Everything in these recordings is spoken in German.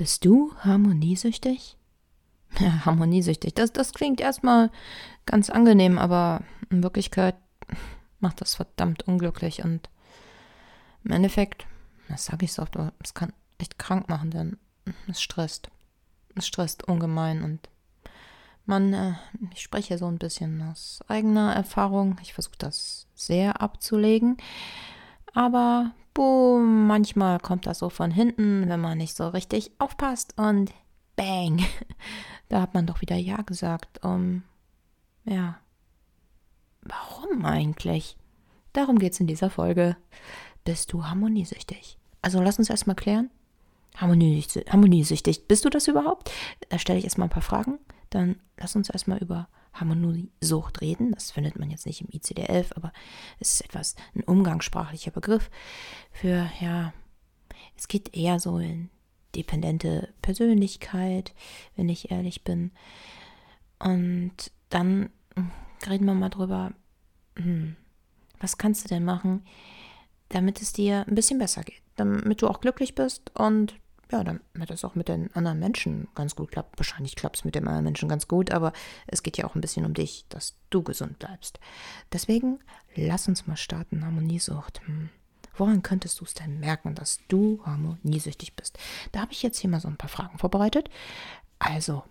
Bist du harmoniesüchtig? Ja, harmoniesüchtig. Das, das klingt erstmal ganz angenehm, aber in Wirklichkeit macht das verdammt unglücklich und im Endeffekt, das sage ich so oft, aber es kann echt krank machen, denn es stresst. Es stresst ungemein und man, äh, ich spreche so ein bisschen aus eigener Erfahrung. Ich versuche das sehr abzulegen. Aber boom, manchmal kommt das so von hinten, wenn man nicht so richtig aufpasst und bang, da hat man doch wieder Ja gesagt. Um, ja. Warum eigentlich? Darum geht es in dieser Folge. Bist du harmoniesüchtig? Also lass uns erstmal klären. Harmoniesüchtig. Bist du das überhaupt? Da stelle ich erstmal ein paar Fragen. Dann lass uns erstmal über Harmoniesucht reden. Das findet man jetzt nicht im ICD-11, aber es ist etwas ein umgangssprachlicher Begriff für, ja, es geht eher so in dependente Persönlichkeit, wenn ich ehrlich bin. Und dann reden wir mal drüber, hm, was kannst du denn machen, damit es dir ein bisschen besser geht, damit du auch glücklich bist und ja, damit es auch mit den anderen Menschen ganz gut klappt. Wahrscheinlich klappt es mit den anderen Menschen ganz gut, aber es geht ja auch ein bisschen um dich, dass du gesund bleibst. Deswegen lass uns mal starten, Harmoniesucht. Hm. Woran könntest du es denn merken, dass du harmoniesüchtig bist? Da habe ich jetzt hier mal so ein paar Fragen vorbereitet. Also,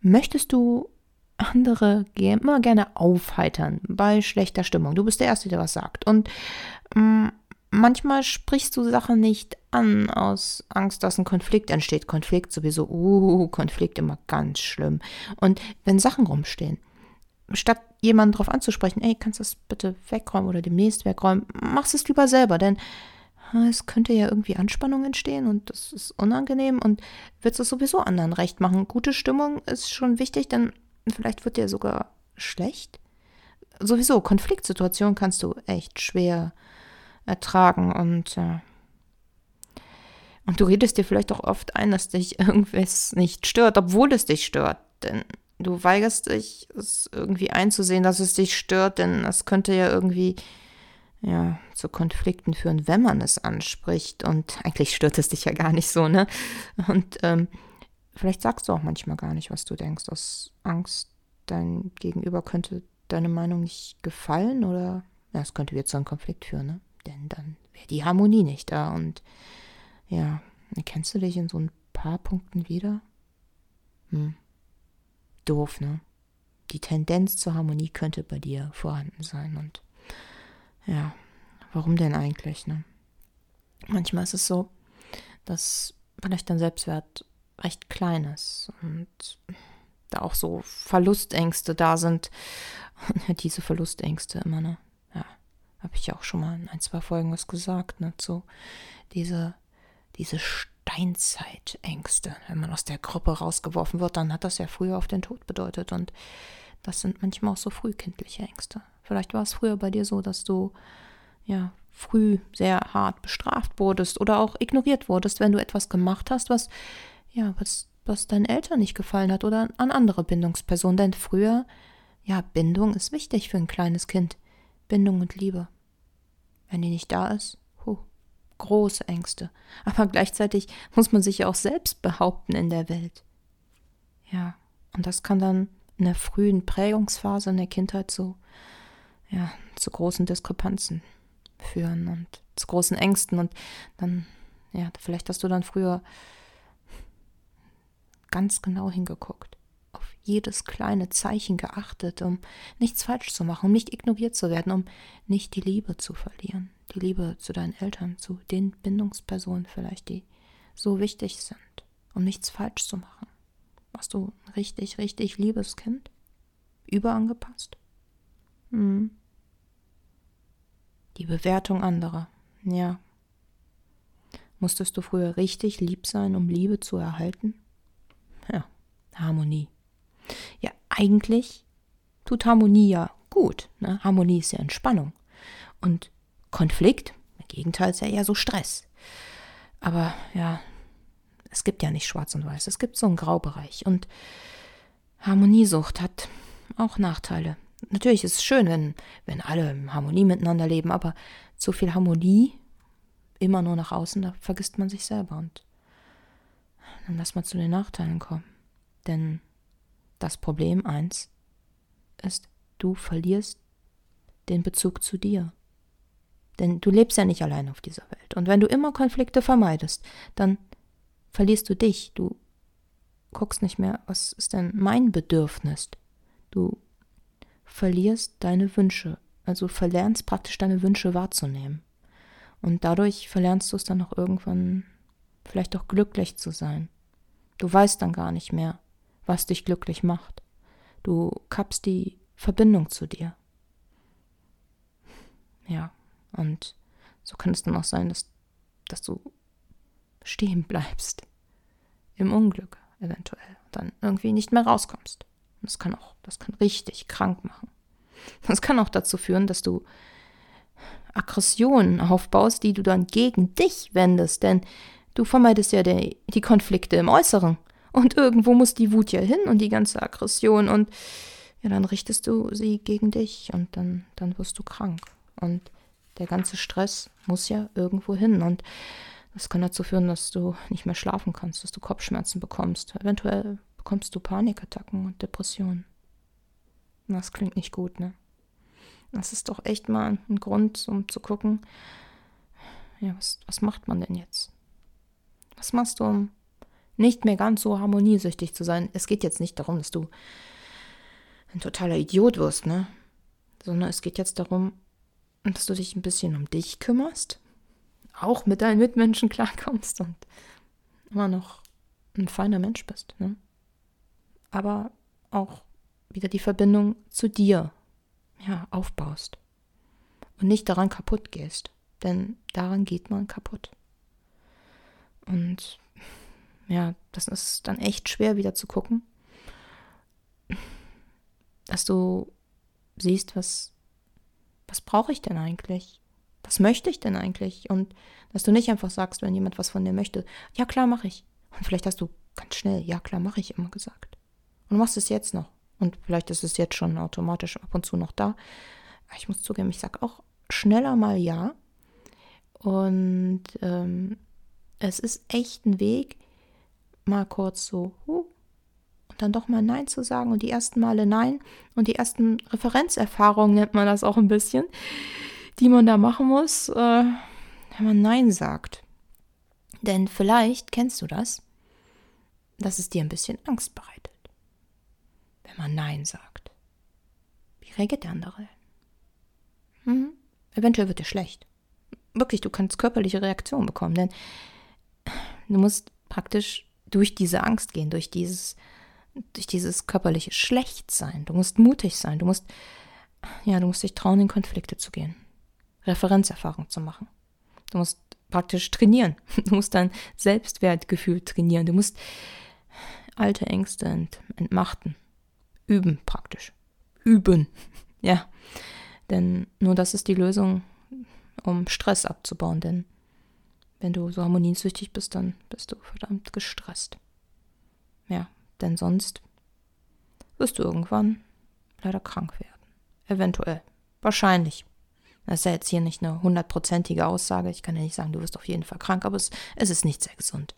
möchtest du andere immer gerne aufheitern bei schlechter Stimmung? Du bist der Erste, der was sagt. Und ähm, manchmal sprichst du Sachen nicht an aus Angst, dass ein Konflikt entsteht. Konflikt sowieso, uh, Konflikt immer ganz schlimm. Und wenn Sachen rumstehen, statt jemanden darauf anzusprechen, ey, kannst du das bitte wegräumen oder demnächst wegräumen, machst es lieber selber, denn es könnte ja irgendwie Anspannung entstehen und das ist unangenehm und wird es sowieso anderen recht machen. Gute Stimmung ist schon wichtig, denn vielleicht wird dir sogar schlecht. Sowieso, Konfliktsituationen kannst du echt schwer ertragen und äh, und du redest dir vielleicht auch oft ein, dass dich irgendwas nicht stört, obwohl es dich stört. Denn du weigerst dich, es irgendwie einzusehen, dass es dich stört, denn es könnte ja irgendwie ja, zu Konflikten führen, wenn man es anspricht. Und eigentlich stört es dich ja gar nicht so, ne? Und ähm, vielleicht sagst du auch manchmal gar nicht, was du denkst, aus Angst, dein Gegenüber könnte deine Meinung nicht gefallen oder ja, es könnte jetzt zu einem Konflikt führen, ne? Denn dann wäre die Harmonie nicht da. Und ja, erkennst du dich in so ein paar Punkten wieder? Hm. Doof, ne? Die Tendenz zur Harmonie könnte bei dir vorhanden sein. Und ja, warum denn eigentlich, ne? Manchmal ist es so, dass vielleicht dein Selbstwert recht klein ist und da auch so Verlustängste da sind. Und diese Verlustängste immer, ne? Habe ich auch schon mal in ein, zwei Folgen was gesagt, ne? So diese, diese Steinzeitängste. Wenn man aus der Gruppe rausgeworfen wird, dann hat das ja früher auf den Tod bedeutet. Und das sind manchmal auch so frühkindliche Ängste. Vielleicht war es früher bei dir so, dass du ja früh sehr hart bestraft wurdest oder auch ignoriert wurdest, wenn du etwas gemacht hast, was ja, was, was deinen Eltern nicht gefallen hat oder an andere Bindungspersonen. Denn früher, ja, Bindung ist wichtig für ein kleines Kind. Bindung und Liebe. Wenn die nicht da ist, huh, große Ängste. Aber gleichzeitig muss man sich ja auch selbst behaupten in der Welt. Ja, und das kann dann in der frühen Prägungsphase in der Kindheit so, ja, zu großen Diskrepanzen führen und zu großen Ängsten. Und dann, ja, vielleicht hast du dann früher ganz genau hingeguckt jedes kleine Zeichen geachtet, um nichts falsch zu machen, um nicht ignoriert zu werden, um nicht die Liebe zu verlieren. Die Liebe zu deinen Eltern, zu den Bindungspersonen vielleicht, die so wichtig sind, um nichts falsch zu machen. Warst du ein richtig, richtig liebes Kind? Überangepasst? Hm. Die Bewertung anderer, ja. Musstest du früher richtig lieb sein, um Liebe zu erhalten? Ja, Harmonie. Eigentlich tut Harmonie ja gut. Ne? Harmonie ist ja Entspannung. Und Konflikt, im Gegenteil, ist ja eher so Stress. Aber ja, es gibt ja nicht schwarz und weiß. Es gibt so einen Graubereich. Und Harmoniesucht hat auch Nachteile. Natürlich ist es schön, wenn, wenn alle in Harmonie miteinander leben, aber zu viel Harmonie immer nur nach außen, da vergisst man sich selber. Und dann lass mal zu den Nachteilen kommen. Denn das Problem eins ist, du verlierst den Bezug zu dir. Denn du lebst ja nicht allein auf dieser Welt. Und wenn du immer Konflikte vermeidest, dann verlierst du dich. Du guckst nicht mehr, was ist denn mein Bedürfnis? Du verlierst deine Wünsche. Also verlernst praktisch deine Wünsche wahrzunehmen. Und dadurch verlernst du es dann auch irgendwann vielleicht auch glücklich zu sein. Du weißt dann gar nicht mehr, was dich glücklich macht. Du kappst die Verbindung zu dir. Ja, und so kann es dann auch sein, dass, dass du stehen bleibst. Im Unglück eventuell. Und dann irgendwie nicht mehr rauskommst. Und das kann auch, das kann richtig krank machen. Das kann auch dazu führen, dass du Aggressionen aufbaust, die du dann gegen dich wendest, denn du vermeidest ja die, die Konflikte im Äußeren. Und irgendwo muss die Wut ja hin und die ganze Aggression und ja, dann richtest du sie gegen dich und dann, dann wirst du krank. Und der ganze Stress muss ja irgendwo hin und das kann dazu führen, dass du nicht mehr schlafen kannst, dass du Kopfschmerzen bekommst. Eventuell bekommst du Panikattacken und Depressionen. Das klingt nicht gut, ne? Das ist doch echt mal ein Grund, um zu gucken, ja, was, was macht man denn jetzt? Was machst du, um nicht mehr ganz so harmoniesüchtig zu sein? Es geht jetzt nicht darum, dass du ein totaler Idiot wirst, ne? Sondern es geht jetzt darum, dass du dich ein bisschen um dich kümmerst, auch mit deinen Mitmenschen klarkommst und immer noch ein feiner Mensch bist, ne? Aber auch wieder die Verbindung zu dir ja, aufbaust und nicht daran kaputt gehst, denn daran geht man kaputt. Und ja, das ist dann echt schwer wieder zu gucken, dass du siehst, was, was brauche ich denn eigentlich? Was möchte ich denn eigentlich? Und dass du nicht einfach sagst, wenn jemand was von dir möchte, ja klar, mache ich. Und vielleicht hast du ganz schnell, ja klar, mache ich immer gesagt. Und machst es jetzt noch. Und vielleicht ist es jetzt schon automatisch ab und zu noch da. Ich muss zugeben, ich sage auch schneller mal ja. Und ähm, es ist echt ein Weg, mal kurz so, huh, und dann doch mal Nein zu sagen und die ersten Male Nein und die ersten Referenzerfahrungen nennt man das auch ein bisschen, die man da machen muss, äh, wenn man Nein sagt. Denn vielleicht kennst du das, dass es dir ein bisschen Angst bereitet wenn man Nein sagt? Wie reagiert der andere? Hm? Eventuell wird dir schlecht. Wirklich, du kannst körperliche Reaktionen bekommen, denn du musst praktisch durch diese Angst gehen, durch dieses, durch dieses körperliche Schlechtsein. Du musst mutig sein, du musst, ja, du musst dich trauen, in Konflikte zu gehen, Referenzerfahrung zu machen. Du musst praktisch trainieren. Du musst dein Selbstwertgefühl trainieren. Du musst alte Ängste ent entmachten. Üben praktisch. Üben. Ja. Denn nur das ist die Lösung, um Stress abzubauen. Denn wenn du so harmoniesüchtig bist, dann bist du verdammt gestresst. Ja, denn sonst wirst du irgendwann leider krank werden. Eventuell. Wahrscheinlich. Das ist ja jetzt hier nicht eine hundertprozentige Aussage. Ich kann ja nicht sagen, du wirst auf jeden Fall krank, aber es, es ist nicht sehr gesund.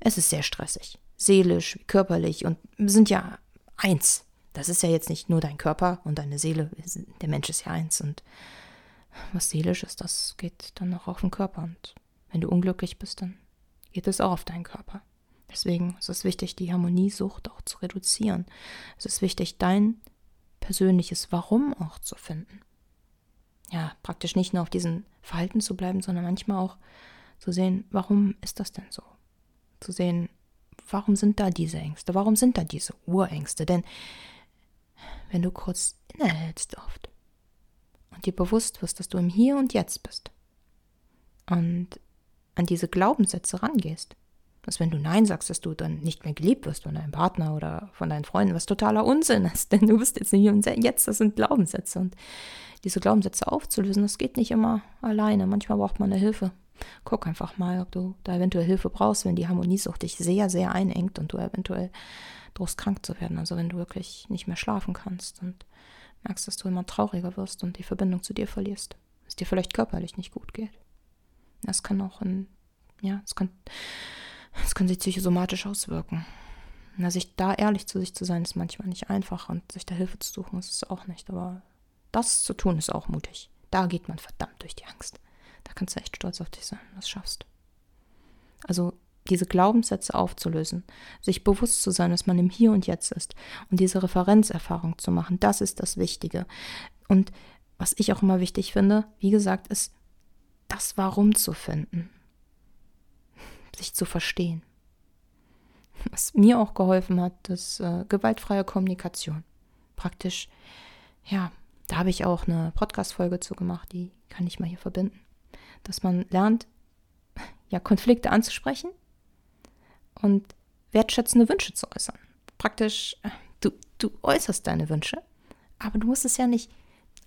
Es ist sehr stressig. Seelisch, körperlich und wir sind ja eins. Das ist ja jetzt nicht nur dein Körper und deine Seele. Der Mensch ist ja eins. Und was seelisch ist, das geht dann auch auf den Körper. Und wenn du unglücklich bist, dann geht es auch auf deinen Körper. Deswegen ist es wichtig, die Harmoniesucht auch zu reduzieren. Es ist wichtig, dein persönliches Warum auch zu finden. Ja, praktisch nicht nur auf diesen Verhalten zu bleiben, sondern manchmal auch zu sehen, warum ist das denn so? Zu sehen, warum sind da diese Ängste? Warum sind da diese Urängste? Denn wenn du kurz innehältst oft und dir bewusst wirst, dass du im Hier und Jetzt bist und an diese Glaubenssätze rangehst, dass wenn du Nein sagst, dass du dann nicht mehr geliebt wirst von deinem Partner oder von deinen Freunden, was totaler Unsinn ist, denn du bist jetzt nicht und jetzt, das sind Glaubenssätze und diese Glaubenssätze aufzulösen, das geht nicht immer alleine, manchmal braucht man eine Hilfe. Guck einfach mal, ob du da eventuell Hilfe brauchst, wenn die Harmoniesucht dich sehr, sehr einengt und du eventuell drohst krank zu werden. Also wenn du wirklich nicht mehr schlafen kannst und merkst, dass du immer trauriger wirst und die Verbindung zu dir verlierst, es dir vielleicht körperlich nicht gut geht. Das kann auch ein, ja, es kann Es kann sich psychosomatisch auswirken. Na, sich da ehrlich zu sich zu sein, ist manchmal nicht einfach und sich da Hilfe zu suchen, ist es auch nicht. Aber das zu tun, ist auch mutig. Da geht man verdammt durch die Angst. Da kannst du echt stolz auf dich sein, das schaffst. Also diese Glaubenssätze aufzulösen, sich bewusst zu sein, dass man im Hier und Jetzt ist und diese Referenzerfahrung zu machen, das ist das Wichtige. Und was ich auch immer wichtig finde, wie gesagt, ist das Warum zu finden, sich zu verstehen. Was mir auch geholfen hat, ist äh, gewaltfreie Kommunikation. Praktisch, ja, da habe ich auch eine Podcast-Folge zu gemacht, die kann ich mal hier verbinden. Dass man lernt, ja, Konflikte anzusprechen und wertschätzende Wünsche zu äußern. Praktisch, du, du äußerst deine Wünsche, aber du musst es ja nicht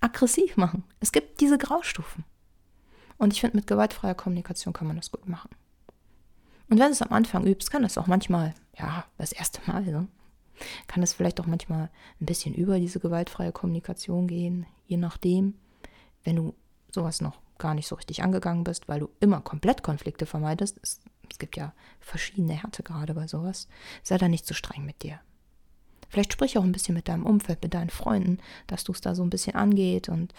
aggressiv machen. Es gibt diese Graustufen. Und ich finde, mit gewaltfreier Kommunikation kann man das gut machen. Und wenn du es am Anfang übst, kann das auch manchmal, ja, das erste Mal, ne? kann es vielleicht auch manchmal ein bisschen über diese gewaltfreie Kommunikation gehen, je nachdem, wenn du sowas noch gar nicht so richtig angegangen bist, weil du immer komplett Konflikte vermeidest. Es, es gibt ja verschiedene Härtegrade bei sowas. Sei da nicht zu so streng mit dir. Vielleicht sprich auch ein bisschen mit deinem Umfeld, mit deinen Freunden, dass du es da so ein bisschen angeht und,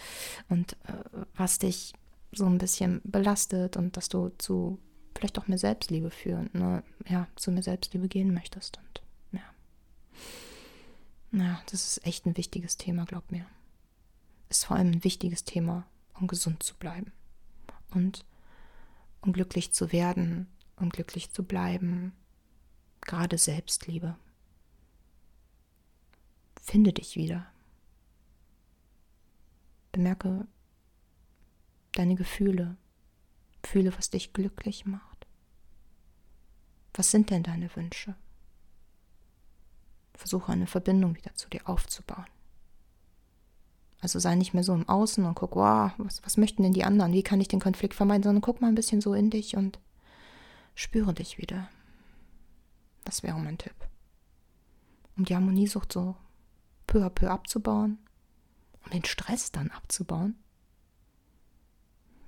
und äh, was dich so ein bisschen belastet und dass du zu vielleicht auch mehr Selbstliebe führen, ne, ja, zu mehr Selbstliebe gehen möchtest. Und ja. Ja, das ist echt ein wichtiges Thema, glaub mir. Ist vor allem ein wichtiges Thema, um gesund zu bleiben. Und um glücklich zu werden, um glücklich zu bleiben. Gerade Selbstliebe. Finde dich wieder. Bemerke deine Gefühle. Fühle, was dich glücklich macht. Was sind denn deine Wünsche? Versuche eine Verbindung wieder zu dir aufzubauen. Also sei nicht mehr so im Außen und guck, wow, was, was möchten denn die anderen? Wie kann ich den Konflikt vermeiden? Sondern guck mal ein bisschen so in dich und spüre dich wieder. Das wäre mein Tipp. Um die Harmoniesucht so peu à peu abzubauen, um den Stress dann abzubauen.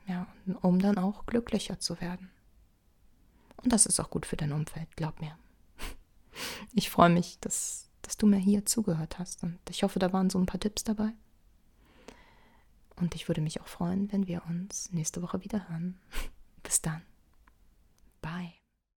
Ja, um dann auch glücklicher zu werden. Und das ist auch gut für dein Umfeld, glaub mir. Ich freue mich, dass, dass du mir hier zugehört hast und ich hoffe, da waren so ein paar Tipps dabei. Und ich würde mich auch freuen, wenn wir uns nächste Woche wieder hören. Bis dann. Bye.